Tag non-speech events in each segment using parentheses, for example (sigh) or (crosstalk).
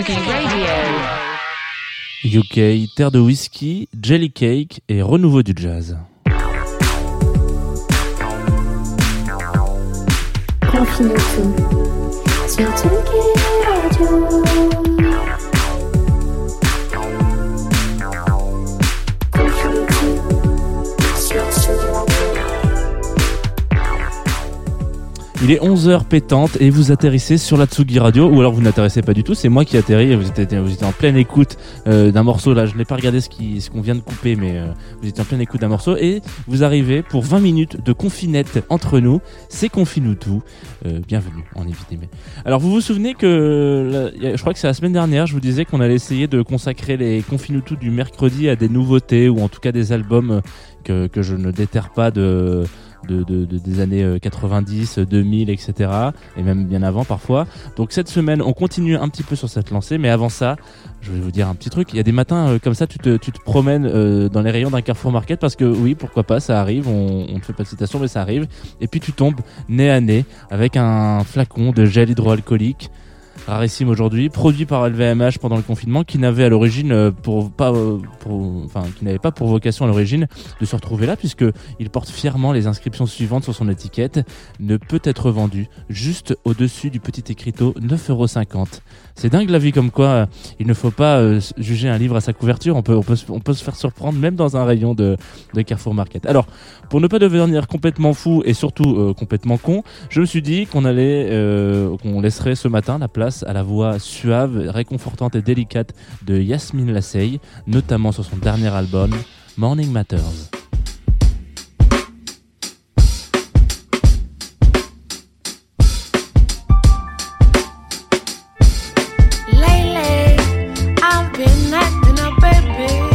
Radio. UK, terre de whisky, jelly cake et renouveau du jazz. Confine tout sur Tsugi Radio. Il est 11h pétante et vous atterrissez sur la Tsugi Radio ou alors vous n'atterrissez pas du tout, c'est moi qui atterris et vous étiez, en pleine écoute euh, d'un morceau. Là, je n'ai pas regardé ce qui ce qu'on vient de couper mais euh, vous étiez en pleine écoute d'un morceau et vous arrivez pour 20 minutes de confinette entre nous, c'est Confinou tout. Euh, bienvenue en évité Alors vous vous souvenez que je crois que c'est la semaine dernière, je vous disais qu'on allait essayer de consacrer les Confinou tout du mercredi à des nouveautés ou en tout cas des albums euh, que je ne déterre pas de de, de- de- des années euh, 90, 2000, etc. Et même bien avant parfois. Donc cette semaine, on continue un petit peu sur cette lancée, mais avant ça, je vais vous dire un petit truc. Il y a des matins euh, comme ça, tu te, tu te promènes euh, dans les rayons d'un Carrefour Market parce que oui, pourquoi pas, ça arrive. On, on ne fait pas de citation, mais ça arrive. Et puis tu tombes nez à nez avec un flacon de gel hydroalcoolique rarissime aujourd'hui, produit par LVMH pendant le confinement, qui n'avait à l'origine euh, pour pas, euh, pour, enfin, qui n'avait pas pour vocation à l'origine de se retrouver là, puisque il porte fièrement les inscriptions suivantes sur son étiquette ne peut être vendu juste au-dessus du petit écriteau 9,50€. C'est dingue la vie comme quoi euh, il ne faut pas juger un livre à sa couverture, on peut, on peut, on peut se faire surprendre même dans un rayon de, de Carrefour Market. Alors, pour ne pas devenir complètement fou et surtout complètement con, je me suis dit qu'on allait, qu'on laisserait ce matin la place à la voix suave, réconfortante et délicate de Yasmine Lassey, notamment sur son dernier album Morning Matters. I've been acting up, baby.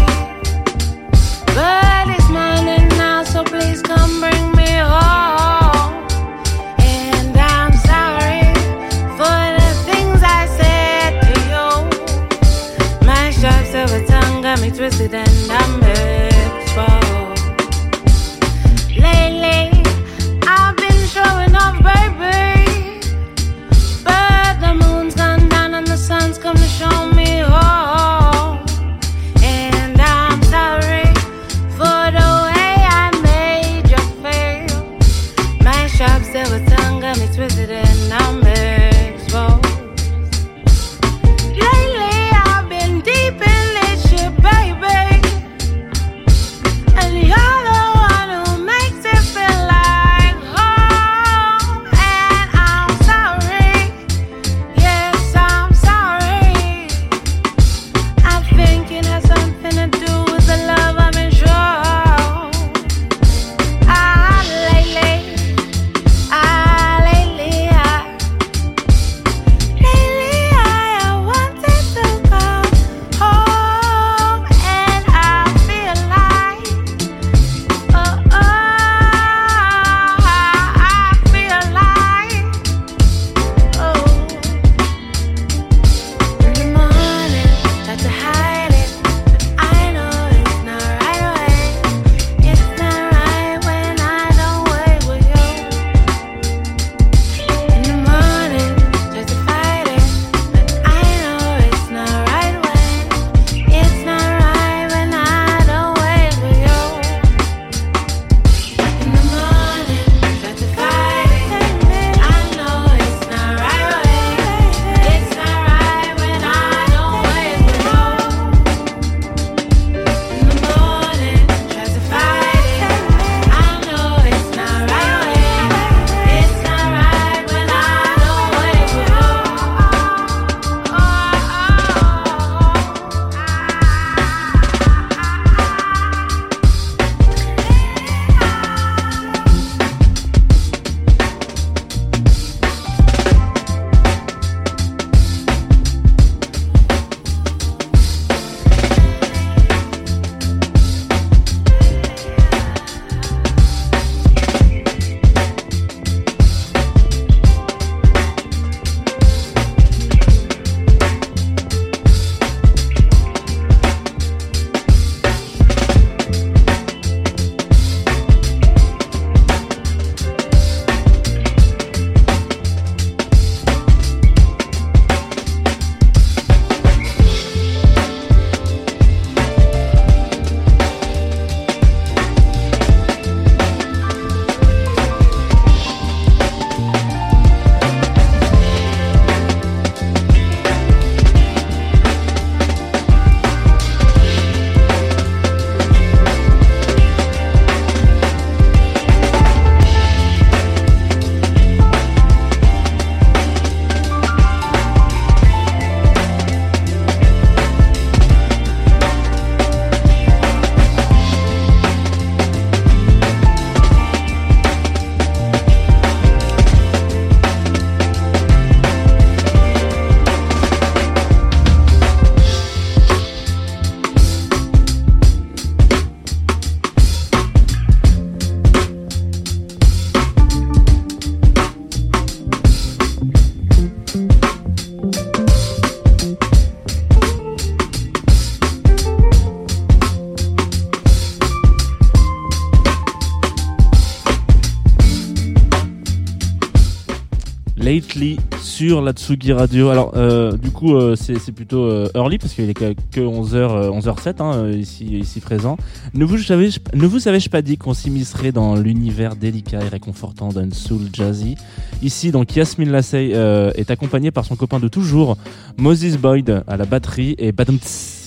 Sur la Tsugi Radio. Alors, euh, du coup, euh, c'est plutôt euh, early parce qu'il est que, que 11h, 11h07 hein, ici, ici présent. Ne vous, savez, ne pas dit qu'on s'immiscerait dans l'univers délicat et réconfortant d'un soul jazzy? Ici, donc, Yasmine Lassay est accompagnée par son copain de toujours, Moses Boyd à la batterie et Badum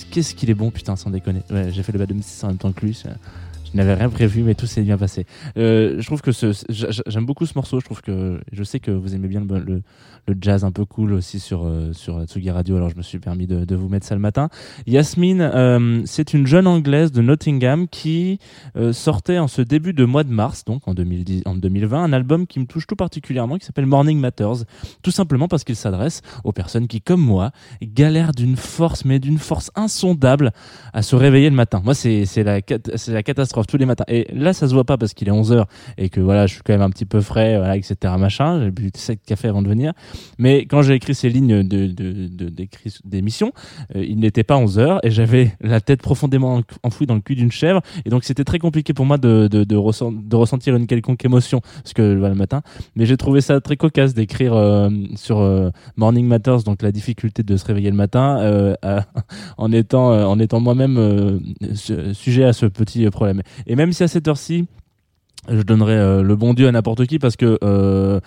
Qu'est-ce qu'il est bon, putain, sans déconner. J'ai fait le Badum en même temps que lui. Je n'avais rien prévu, mais tout s'est bien passé. Euh, je trouve que ce, j'a- j'aime beaucoup ce morceau. Je trouve que je sais que vous aimez bien le, le, le jazz un peu cool aussi sur euh, sur Tsugi Radio. Alors je me suis permis de, de vous mettre ça le matin. Yasmine, euh, c'est une jeune anglaise de Nottingham qui euh, sortait en ce début de mois de mars, donc en 2010, en 2020, un album qui me touche tout particulièrement, qui s'appelle Morning Matters. Tout simplement parce qu'il s'adresse aux personnes qui, comme moi, galèrent d'une force, mais d'une force insondable à se réveiller le matin. Moi, c'est c'est la c'est la catastrophe tous les matins. Et là, ça se voit pas parce qu'il est 11 heures et que voilà, je suis quand même un petit peu frais, voilà, etc. Machin. J'ai bu 7 cafés avant de venir. Mais quand j'ai écrit ces lignes de de- euh, il n'était pas 11 heures et j'avais la tête profondément enfouie dans le cul d'une chèvre. Et donc, c'était très compliqué pour moi de de, de, ressent- de ressentir une quelconque émotion parce que voilà, le matin. Mais j'ai trouvé ça très cocasse d'écrire euh, sur euh, Morning Matters, donc la difficulté de se réveiller le matin, (laughs) en étant en étant moi-même su- sujet à ce petit problème. Et même si à cette heure-ci je donnerais euh, le bon Dieu à n'importe qui parce que, euh,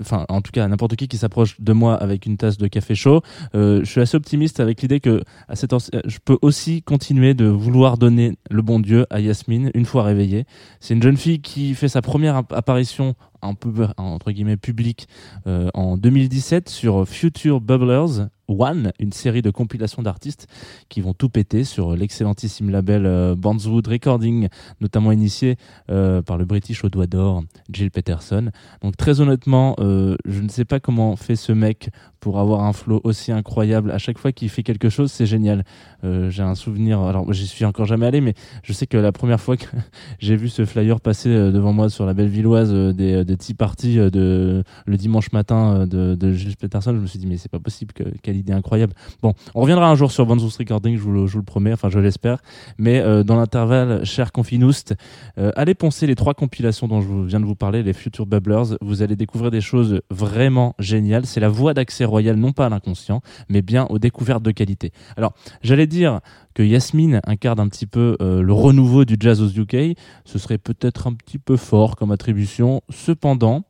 enfin, en tout cas, à n'importe qui qui s'approche de moi avec une tasse de café chaud, euh, je suis assez optimiste avec l'idée que à cette heure je peux aussi continuer de vouloir donner le bon Dieu à Yasmine une fois réveillée. C'est une jeune fille qui fait sa première app- apparition entre guillemets publique euh, en 2017 sur Future Bubblers One, une série de compilations d'artistes qui vont tout péter sur l'excellentissime label euh, Bandswood Recording, notamment initié euh, par le British au doigt d'or Jill Peterson. Donc très honnêtement, euh, je ne sais pas comment fait ce mec pour avoir un flow aussi incroyable. À chaque fois qu'il fait quelque chose, c'est génial. Euh, j'ai un souvenir, alors j'y suis encore jamais allé, mais je sais que la première fois que (laughs) j'ai vu ce flyer passer devant moi sur la belle villoise des, des tea parties de, le dimanche matin de, de Jill Peterson, je me suis dit mais c'est pas possible, que, quelle idée incroyable. Bon, on reviendra un jour sur Bandswood Recording, je vous, le, le promets, enfin je l'espère. Mais euh, dans l'intervalle, cher Confinoust, euh, allez poncer les trois compilations dont je viens de vous parler, les Future Bubblers. Vous allez découvrir des choses vraiment géniales. C'est la voie d'accès royal, non pas à l'inconscient, mais bien aux découvertes de qualité. Alors, j'allais dire que Yasmine incarne un petit peu euh, le renouveau du jazz aux UK. Ce serait peut-être un petit peu fort comme attribution. Cependant,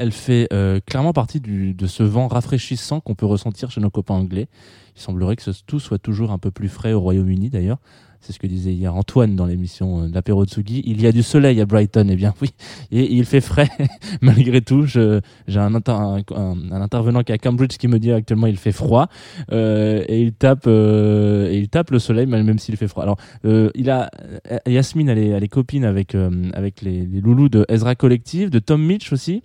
elle fait euh, clairement partie de ce vent rafraîchissant qu'on peut ressentir chez nos copains anglais. Il semblerait que ce, tout soit toujours un peu plus frais au Royaume-Uni d'ailleurs. C'est ce que disait hier Antoine dans l'émission euh, de l'apéro de Tsugi. Il y a du soleil à Brighton, eh bien (laughs) oui. Et il fait frais (laughs) malgré tout. J'ai un, un, intervenant qui est à Cambridge qui me dit actuellement il fait froid euh, et il tape et il tape le soleil même, s'il fait froid. Alors il a Yasmine elle est, copine avec avec les loulous de Ezra Collective, de Tom Mitch aussi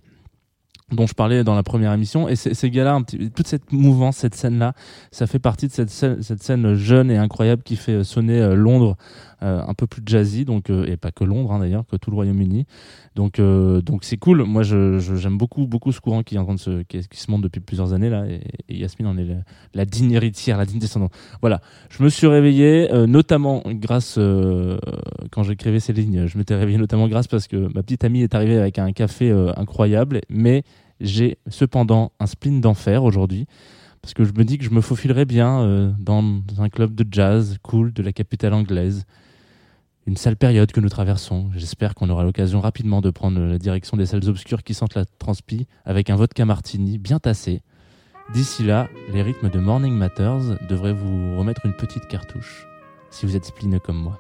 dont je parlais dans la première émission. Et ces gars-là toute cette mouvance cette scène là ça fait partie de cette scène, cette scène jeune et incroyable qui fait sonner euh, Londres euh, un peu plus jazzy donc euh, et pas que Londres hein, d'ailleurs que tout le Royaume-Uni. Donc donc c'est cool. Moi je j'aime beaucoup beaucoup ce courant qui est en train de se qui, se monte depuis plusieurs années là. Et, et Yasmine en est la, la digne héritière la digne descendante. Voilà. Je me suis réveillé notamment grâce quand j'écrivais ces lignes je m'étais réveillé notamment grâce parce que ma petite amie est arrivée avec un café incroyable. Mais j'ai cependant un spleen d'enfer aujourd'hui parce que je me dis que je me faufilerais bien euh, dans un club de jazz cool de la capitale anglaise. Une sale période que nous traversons. J'espère qu'on aura l'occasion rapidement de prendre la direction des salles obscures qui sentent la transpi avec un vodka martini bien tassé. D'ici là, les rythmes de Morning Matters devraient vous remettre une petite cartouche, si vous êtes splineux comme moi.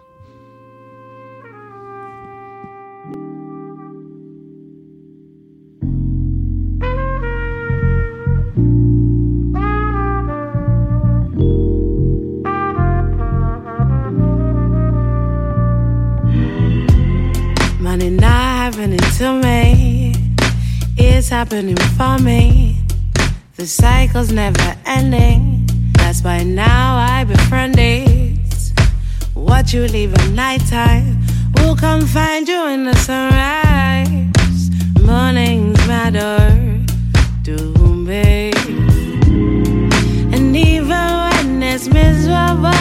Happening for me. The cycle's never ending. That's why now I befriend it. What you leave at nighttime will come find you in the sunrise. Mornings matter to me. And even when it's miserable.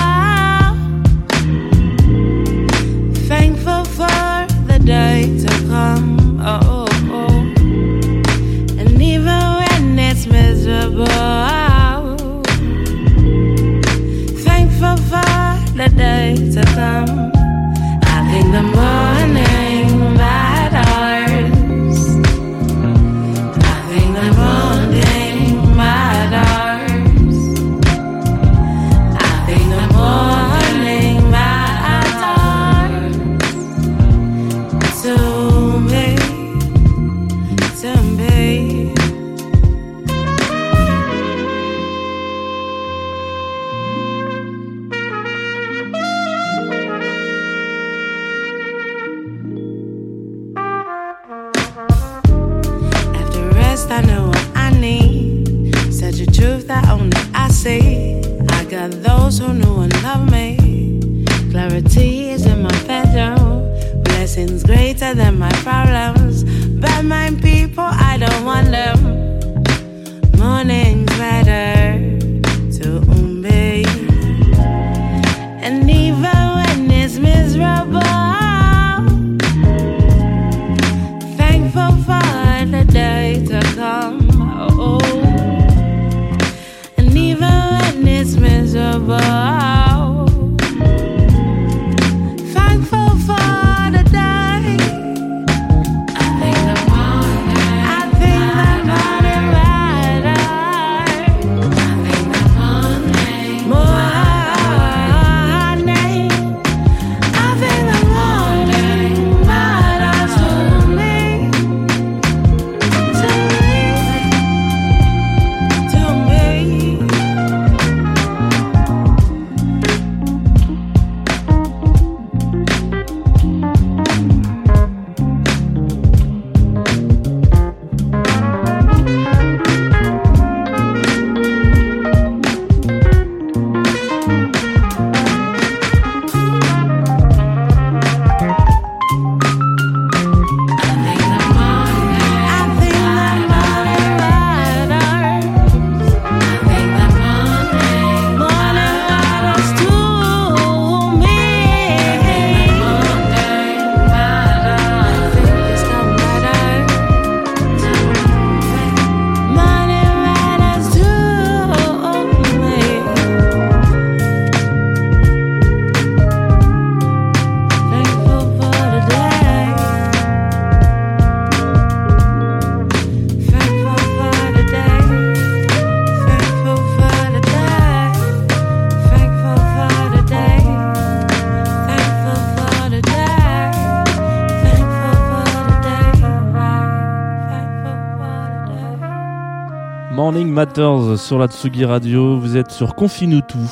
Morning Matters sur la Tsugi Radio. Vous êtes sur Confine tout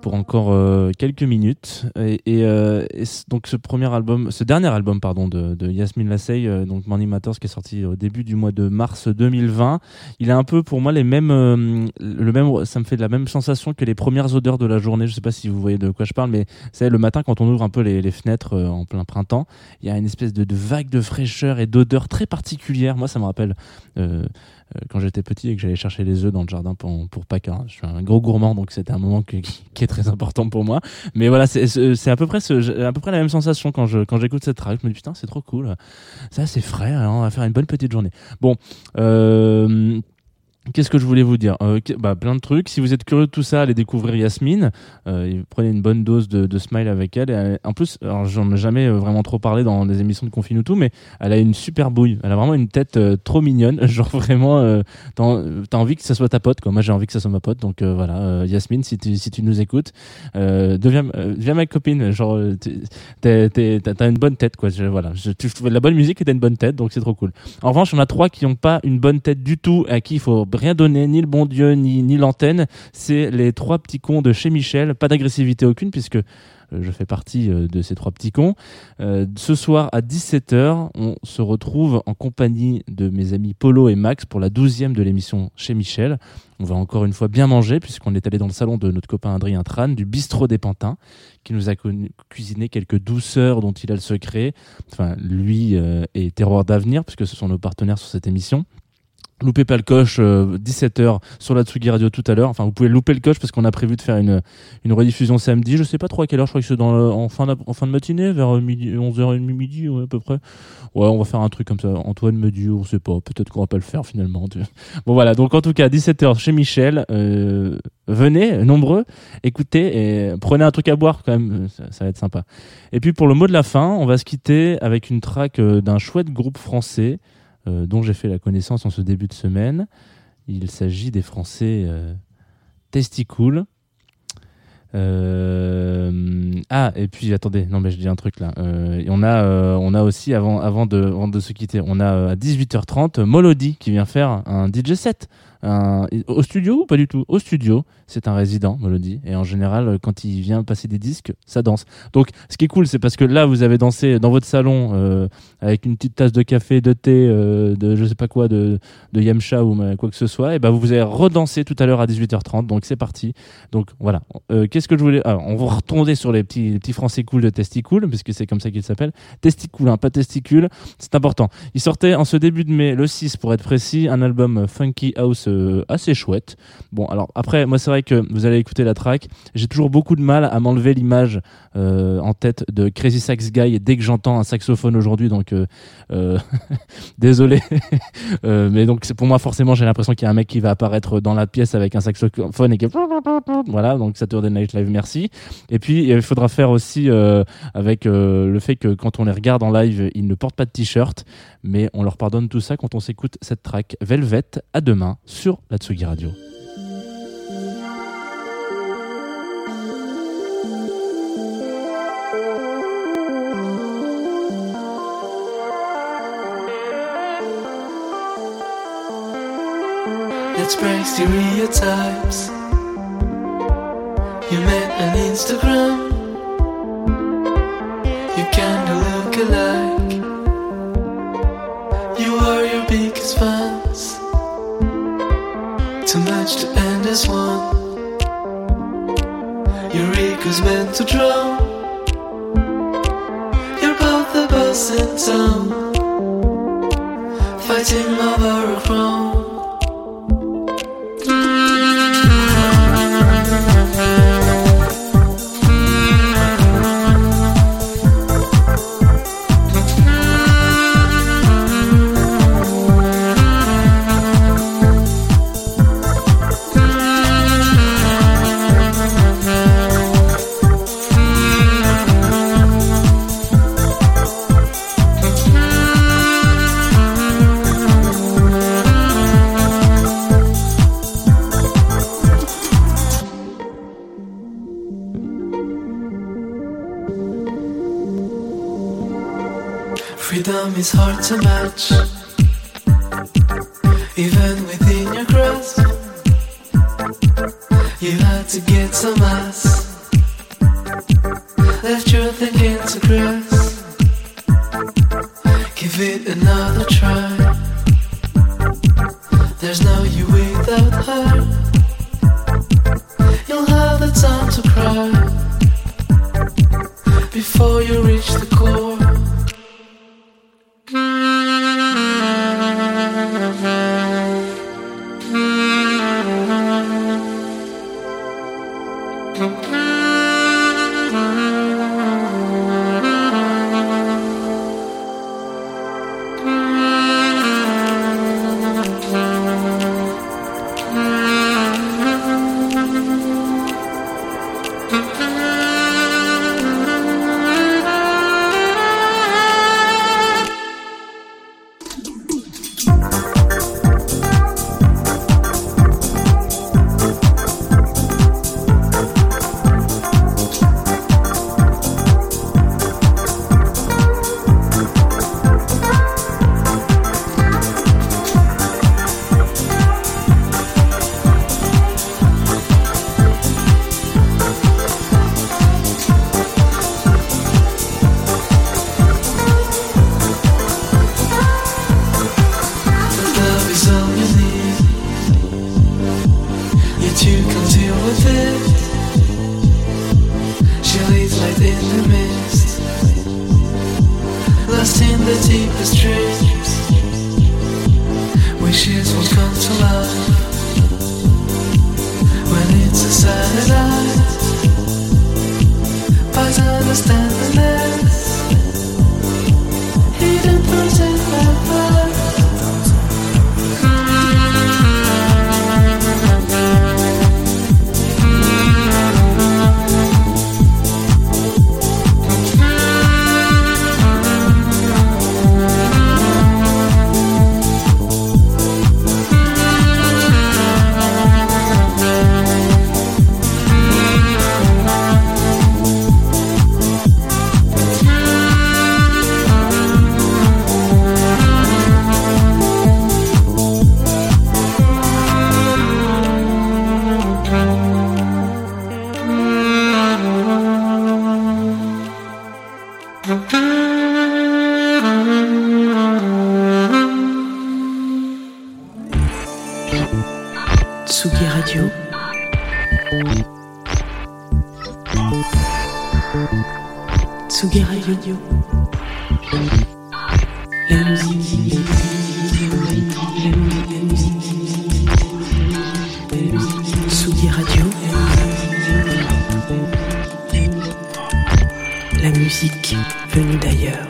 pour encore euh, quelques minutes. Et, euh, donc ce premier album, ce dernier album pardon de, de Yasmine Lassey, euh, donc Morning Matters, qui est sorti au début du mois de mars 2020. Il a un peu pour moi les mêmes, le même, ça me fait la même sensation que les premières odeurs de la journée. Je sais pas si vous voyez de quoi je parle, mais c'est le matin quand on ouvre un peu les, fenêtres en plein printemps, il y a une espèce de vague de fraîcheur et d'odeur très particulière. Moi, ça me rappelle. Euh, euh, quand j'étais petit et que j'allais chercher les œufs dans le jardin pour, pour Pâques. hein. Je suis un gros gourmand, donc c'était un moment que- (laughs) qui, est très important pour moi. Mais voilà, c'est- c'est à peu près ce, à peu près la même sensation quand je quand j'écoute cette track. Je me dis putain, c'est trop cool. Ça, c'est frais. hein, on va faire une bonne petite journée. Bon. Euh, Qu'est-ce que je voulais vous dire euh, bah, Plein de trucs. Si vous êtes curieux de tout ça, allez découvrir Yasmine. Euh, et prenez une bonne dose de, smile avec elle. Et en plus, j'en ai jamais euh, vraiment trop parlé dans des émissions de Confine ou tout, mais elle a une super bouille. Elle a vraiment une tête trop mignonne. (laughs) Genre vraiment, t'as en- t'as envie que ça soit ta pote. Quoi. Moi, j'ai envie que ça soit ma pote. Donc voilà, Yasmine, si tu, si tu nous écoutes, deviens, deviens ma copine. Genre, t'as une bonne tête. Quoi. Je- voilà, je, tu la bonne musique et t'as une bonne tête, donc c'est trop cool. En revanche, on a trois qui n'ont pas une bonne tête du tout, à qui il faut rien donner, ni le bon Dieu, ni, ni l'antenne. C'est les trois petits cons de chez Michel. Pas d'agressivité aucune, puisque euh, je fais partie euh, de ces trois petits cons. Euh, ce soir à 17h, on se retrouve en compagnie de mes amis Polo et Max pour la douzième de l'émission chez Michel. On va encore une fois bien manger, puisqu'on est allé dans le salon de notre copain Adrien Tran, du bistrot des Pantins, qui nous a cuisiné quelques douceurs dont il a le secret. Enfin, lui euh, et Terroir d'avenir, puisque ce sont nos partenaires sur cette émission. Loupez pas le coche, 17h sur la Tsugi Radio tout à l'heure. Enfin, vous pouvez louper le coche parce qu'on a prévu de faire une, une rediffusion samedi. Je sais pas trop à quelle heure, je crois que c'est en, fin en fin de matinée, vers euh, midi, 11h30, midi, ouais, à peu près. Ouais, on va faire un truc comme ça. Antoine me dit, on sait pas, peut-être qu'on va pas le faire finalement. Bon voilà, donc en tout cas, 17h chez Michel. Euh, venez, nombreux, écoutez et prenez un truc à boire quand même, ça, ça va être sympa. Et puis pour le mot de la fin, on va se quitter avec une track euh, d'un chouette groupe français euh, dont j'ai fait la connaissance en ce début de semaine. Il s'agit des Français euh, Testicool. Euh, ah et puis attendez non mais je dis un truc là Euh, on a euh, aussi avant de avant de se quitter on a euh, à 18h30 Molody qui vient faire un DJ set un- au studio ou pas du tout? Au studio, c'est un résident, Melody. Et en général, euh, quand il vient passer des disques, ça danse. Donc, ce qui est cool, c'est parce que là, vous avez dansé dans votre salon euh, avec une petite tasse de café, de thé, euh, de je sais pas quoi, de, yamcha ou euh, quoi que ce soit. Et ben, vous avez redansé tout à l'heure à 18h30. Donc, c'est parti. Donc, voilà. Euh, Qu'est-ce que je voulais ah, On va retomber sur les petits, petits français cool de Testicool, puisque c'est comme ça qu'ils s'appellent. Testicool, hein, pas testicule. C'est important. Il sortait en ce début de mai, le 6 pour être précis, un album euh, funky house euh, assez chouette. Bon, alors après, moi c'est vrai que vous allez écouter la track. J'ai toujours beaucoup de mal à m'enlever l'image euh, en tête de Crazy Sax Guy dès que j'entends un saxophone aujourd'hui. Donc euh, euh, (laughs) désolé, (laughs) mais donc pour moi forcément j'ai l'impression qu'il y a un mec qui va apparaître dans la pièce avec un saxophone et qui (laughs) voilà donc Saturday Night Live merci. Et puis il faudra faire aussi avec le fait que quand on les regarde en live, ils ne portent pas de t-shirt, mais on leur pardonne tout ça quand on s'écoute cette track Velvet à demain sur la Tsugi Radio. Let's break stereotypes. You met on Instagram. To drown. Hard to match, even within your grasp. You had to get some ass, left your thinking to grass. Give it another try. In the mist, lost in the deepest dreams. Wishes will come to life when it's a satellite. But understand the less hidden thoughts La musique venue d'ailleurs.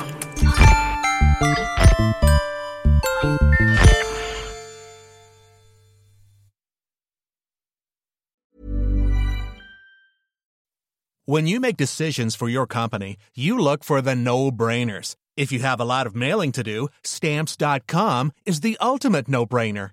When you make decisions for your company, you look for the no brainers. If you have a lot of mailing to do, stamps.com is the ultimate no brainer.